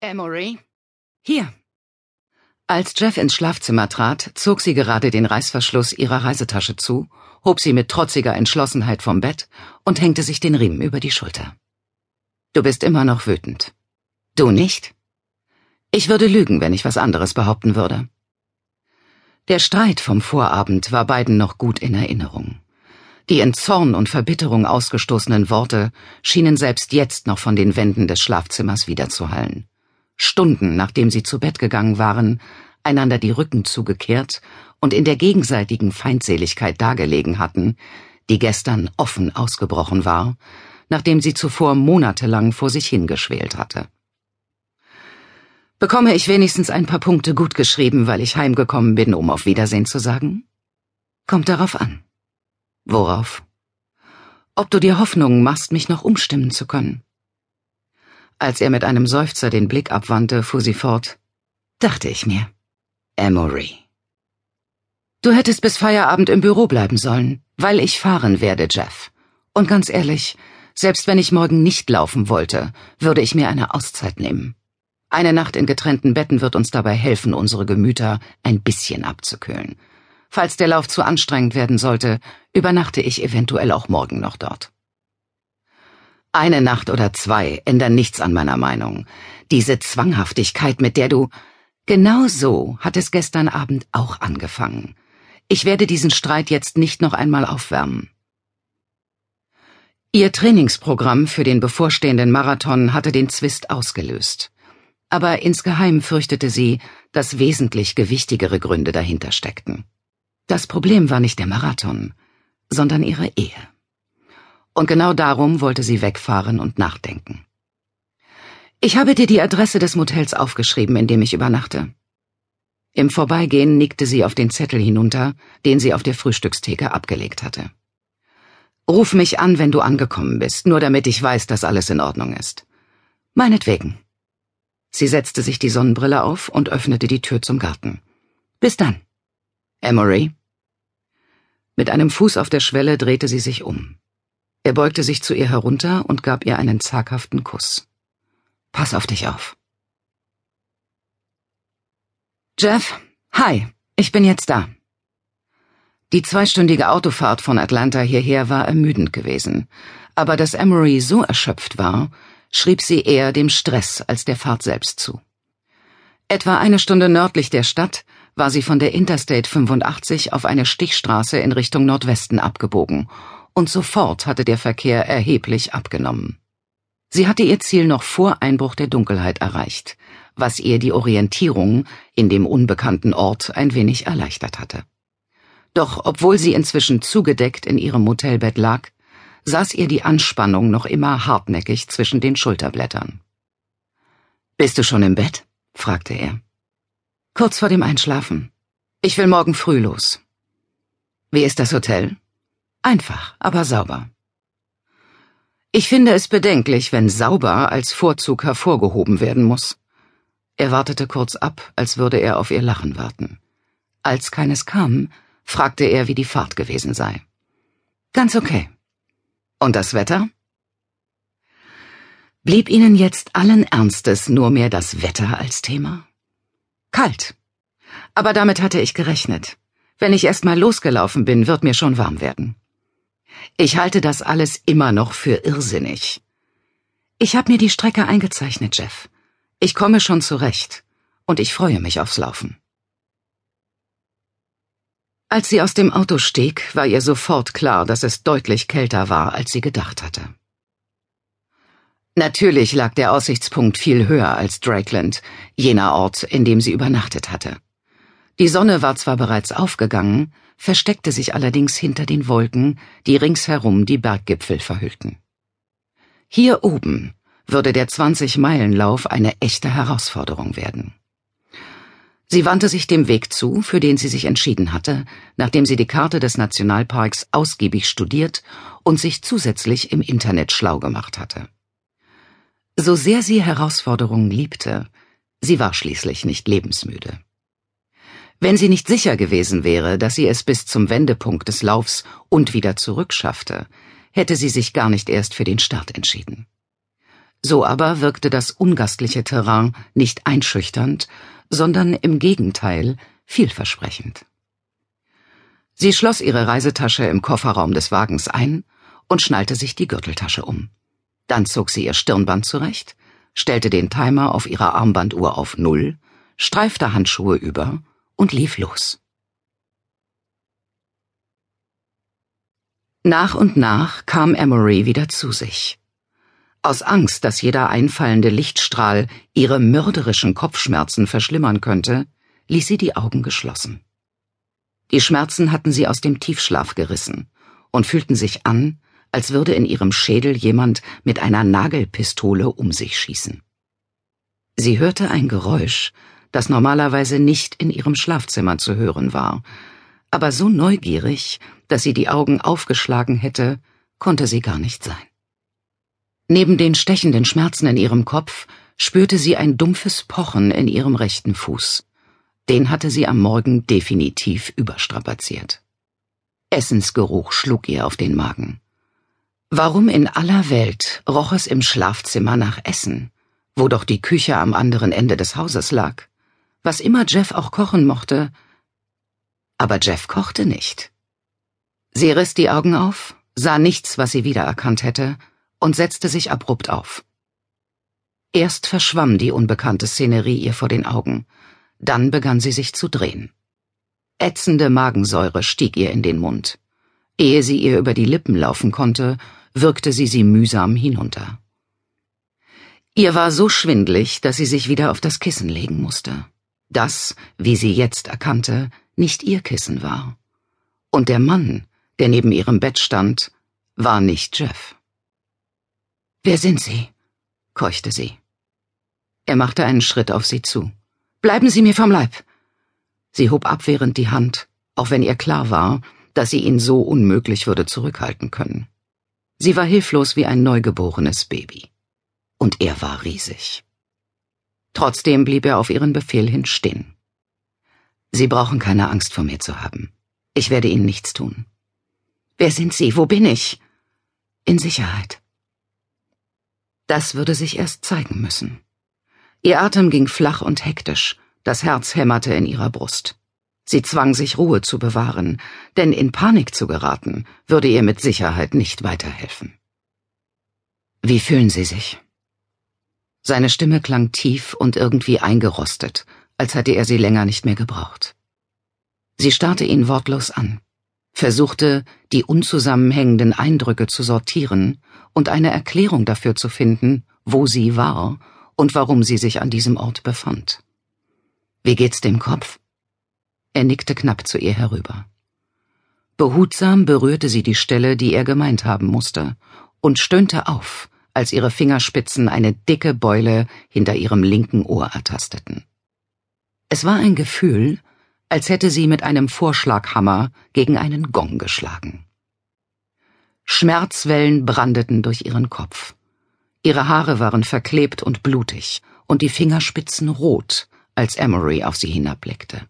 Emory? Hier. Als Jeff ins Schlafzimmer trat, zog sie gerade den Reißverschluss ihrer Reisetasche zu, hob sie mit trotziger Entschlossenheit vom Bett und hängte sich den Riemen über die Schulter. Du bist immer noch wütend. Du nicht? Ich würde lügen, wenn ich was anderes behaupten würde. Der Streit vom Vorabend war beiden noch gut in Erinnerung. Die in Zorn und Verbitterung ausgestoßenen Worte schienen selbst jetzt noch von den Wänden des Schlafzimmers wiederzuhallen. Stunden nachdem sie zu Bett gegangen waren, einander die Rücken zugekehrt und in der gegenseitigen Feindseligkeit dagelegen hatten, die gestern offen ausgebrochen war, nachdem sie zuvor monatelang vor sich hingeschwelt hatte. Bekomme ich wenigstens ein paar Punkte gut geschrieben, weil ich heimgekommen bin, um auf Wiedersehen zu sagen? Kommt darauf an. Worauf? Ob du dir Hoffnungen machst, mich noch umstimmen zu können. Als er mit einem Seufzer den Blick abwandte, fuhr sie fort. Dachte ich mir. Emory. Du hättest bis Feierabend im Büro bleiben sollen, weil ich fahren werde, Jeff. Und ganz ehrlich, selbst wenn ich morgen nicht laufen wollte, würde ich mir eine Auszeit nehmen. Eine Nacht in getrennten Betten wird uns dabei helfen, unsere Gemüter ein bisschen abzukühlen. Falls der Lauf zu anstrengend werden sollte, übernachte ich eventuell auch morgen noch dort. Eine Nacht oder zwei ändern nichts an meiner Meinung. Diese Zwanghaftigkeit, mit der du. Genau so hat es gestern Abend auch angefangen. Ich werde diesen Streit jetzt nicht noch einmal aufwärmen. Ihr Trainingsprogramm für den bevorstehenden Marathon hatte den Zwist ausgelöst. Aber insgeheim fürchtete sie, dass wesentlich gewichtigere Gründe dahinter steckten. Das Problem war nicht der Marathon, sondern ihre Ehe. Und genau darum wollte sie wegfahren und nachdenken. Ich habe dir die Adresse des Motels aufgeschrieben, in dem ich übernachte. Im Vorbeigehen nickte sie auf den Zettel hinunter, den sie auf der Frühstückstheke abgelegt hatte. Ruf mich an, wenn du angekommen bist, nur damit ich weiß, dass alles in Ordnung ist. Meinetwegen. Sie setzte sich die Sonnenbrille auf und öffnete die Tür zum Garten. Bis dann. Emory. Mit einem Fuß auf der Schwelle drehte sie sich um. Er beugte sich zu ihr herunter und gab ihr einen zaghaften Kuss. Pass auf dich auf. Jeff, hi, ich bin jetzt da. Die zweistündige Autofahrt von Atlanta hierher war ermüdend gewesen, aber dass Emery so erschöpft war, schrieb sie eher dem Stress als der Fahrt selbst zu. Etwa eine Stunde nördlich der Stadt war sie von der Interstate 85 auf eine Stichstraße in Richtung Nordwesten abgebogen und sofort hatte der Verkehr erheblich abgenommen. Sie hatte ihr Ziel noch vor Einbruch der Dunkelheit erreicht, was ihr die Orientierung in dem unbekannten Ort ein wenig erleichtert hatte. Doch obwohl sie inzwischen zugedeckt in ihrem Motelbett lag, saß ihr die Anspannung noch immer hartnäckig zwischen den Schulterblättern. Bist du schon im Bett? fragte er. Kurz vor dem Einschlafen. Ich will morgen früh los. Wie ist das Hotel? Einfach, aber sauber. Ich finde es bedenklich, wenn sauber als Vorzug hervorgehoben werden muss. Er wartete kurz ab, als würde er auf ihr Lachen warten. Als keines kam, fragte er, wie die Fahrt gewesen sei. Ganz okay. Und das Wetter? Blieb Ihnen jetzt allen Ernstes nur mehr das Wetter als Thema? Kalt. Aber damit hatte ich gerechnet. Wenn ich erst mal losgelaufen bin, wird mir schon warm werden. Ich halte das alles immer noch für irrsinnig. Ich habe mir die Strecke eingezeichnet, Jeff. Ich komme schon zurecht. Und ich freue mich aufs Laufen. Als sie aus dem Auto stieg, war ihr sofort klar, dass es deutlich kälter war, als sie gedacht hatte. Natürlich lag der Aussichtspunkt viel höher als Drakeland, jener Ort, in dem sie übernachtet hatte. Die Sonne war zwar bereits aufgegangen, versteckte sich allerdings hinter den Wolken, die ringsherum die Berggipfel verhüllten. Hier oben würde der 20-Meilen-Lauf eine echte Herausforderung werden. Sie wandte sich dem Weg zu, für den sie sich entschieden hatte, nachdem sie die Karte des Nationalparks ausgiebig studiert und sich zusätzlich im Internet schlau gemacht hatte. So sehr sie Herausforderungen liebte, sie war schließlich nicht lebensmüde. Wenn sie nicht sicher gewesen wäre, dass sie es bis zum Wendepunkt des Laufs und wieder zurückschaffte, hätte sie sich gar nicht erst für den Start entschieden. So aber wirkte das ungastliche Terrain nicht einschüchternd, sondern im Gegenteil vielversprechend. Sie schloss ihre Reisetasche im Kofferraum des Wagens ein und schnallte sich die Gürteltasche um. Dann zog sie ihr Stirnband zurecht, stellte den Timer auf ihrer Armbanduhr auf Null, streifte Handschuhe über und lief los. Nach und nach kam Emery wieder zu sich. Aus Angst, dass jeder einfallende Lichtstrahl ihre mörderischen Kopfschmerzen verschlimmern könnte, ließ sie die Augen geschlossen. Die Schmerzen hatten sie aus dem Tiefschlaf gerissen und fühlten sich an, als würde in ihrem Schädel jemand mit einer Nagelpistole um sich schießen. Sie hörte ein Geräusch, das normalerweise nicht in ihrem Schlafzimmer zu hören war, aber so neugierig, dass sie die Augen aufgeschlagen hätte, konnte sie gar nicht sein. Neben den stechenden Schmerzen in ihrem Kopf spürte sie ein dumpfes Pochen in ihrem rechten Fuß. Den hatte sie am Morgen definitiv überstrapaziert. Essensgeruch schlug ihr auf den Magen. Warum in aller Welt roch es im Schlafzimmer nach Essen, wo doch die Küche am anderen Ende des Hauses lag? Was immer Jeff auch kochen mochte, aber Jeff kochte nicht. Sie riss die Augen auf, sah nichts, was sie wiedererkannt hätte, und setzte sich abrupt auf. Erst verschwamm die unbekannte Szenerie ihr vor den Augen, dann begann sie sich zu drehen. Ätzende Magensäure stieg ihr in den Mund. Ehe sie ihr über die Lippen laufen konnte, wirkte sie sie mühsam hinunter. Ihr war so schwindlig, dass sie sich wieder auf das Kissen legen musste. Das, wie sie jetzt erkannte, nicht ihr Kissen war. Und der Mann, der neben ihrem Bett stand, war nicht Jeff. Wer sind Sie? keuchte sie. Er machte einen Schritt auf sie zu. Bleiben Sie mir vom Leib! Sie hob abwehrend die Hand, auch wenn ihr klar war, dass sie ihn so unmöglich würde zurückhalten können. Sie war hilflos wie ein neugeborenes Baby. Und er war riesig. Trotzdem blieb er auf ihren Befehl hin stehen. Sie brauchen keine Angst vor mir zu haben. Ich werde Ihnen nichts tun. Wer sind Sie? Wo bin ich? In Sicherheit. Das würde sich erst zeigen müssen. Ihr Atem ging flach und hektisch, das Herz hämmerte in ihrer Brust. Sie zwang sich Ruhe zu bewahren, denn in Panik zu geraten, würde ihr mit Sicherheit nicht weiterhelfen. Wie fühlen Sie sich? Seine Stimme klang tief und irgendwie eingerostet, als hätte er sie länger nicht mehr gebraucht. Sie starrte ihn wortlos an, versuchte, die unzusammenhängenden Eindrücke zu sortieren und eine Erklärung dafür zu finden, wo sie war und warum sie sich an diesem Ort befand. Wie geht's dem Kopf? Er nickte knapp zu ihr herüber. Behutsam berührte sie die Stelle, die er gemeint haben musste, und stöhnte auf, als ihre Fingerspitzen eine dicke Beule hinter ihrem linken Ohr ertasteten. Es war ein Gefühl, als hätte sie mit einem Vorschlaghammer gegen einen Gong geschlagen. Schmerzwellen brandeten durch ihren Kopf. Ihre Haare waren verklebt und blutig und die Fingerspitzen rot, als Emery auf sie hinabblickte.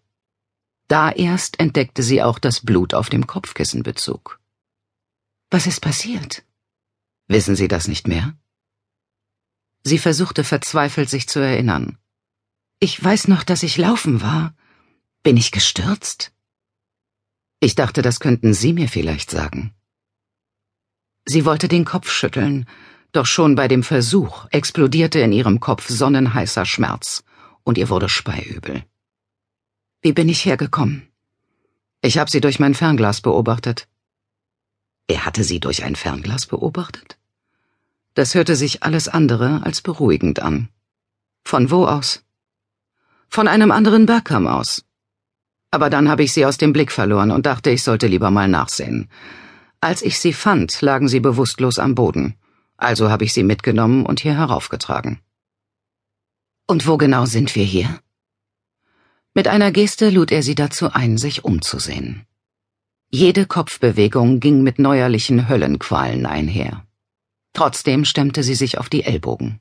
Da erst entdeckte sie auch das Blut auf dem Kopfkissenbezug. Was ist passiert? Wissen Sie das nicht mehr? Sie versuchte verzweifelt sich zu erinnern. Ich weiß noch, dass ich laufen war. Bin ich gestürzt? Ich dachte, das könnten Sie mir vielleicht sagen. Sie wollte den Kopf schütteln, doch schon bei dem Versuch explodierte in ihrem Kopf sonnenheißer Schmerz und ihr wurde speiübel. Wie bin ich hergekommen? Ich habe sie durch mein Fernglas beobachtet. Er hatte sie durch ein Fernglas beobachtet? Das hörte sich alles andere als beruhigend an. Von wo aus? von einem anderen Bergkamm aus. Aber dann habe ich sie aus dem Blick verloren und dachte, ich sollte lieber mal nachsehen. Als ich sie fand, lagen sie bewusstlos am Boden. Also habe ich sie mitgenommen und hier heraufgetragen. Und wo genau sind wir hier? Mit einer Geste lud er sie dazu ein, sich umzusehen. Jede Kopfbewegung ging mit neuerlichen Höllenqualen einher. Trotzdem stemmte sie sich auf die Ellbogen.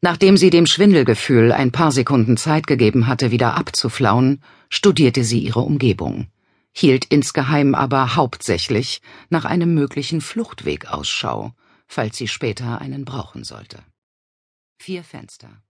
Nachdem sie dem Schwindelgefühl ein paar Sekunden Zeit gegeben hatte, wieder abzuflauen, studierte sie ihre Umgebung, hielt insgeheim aber hauptsächlich nach einem möglichen Fluchtweg Ausschau, falls sie später einen brauchen sollte. Vier Fenster.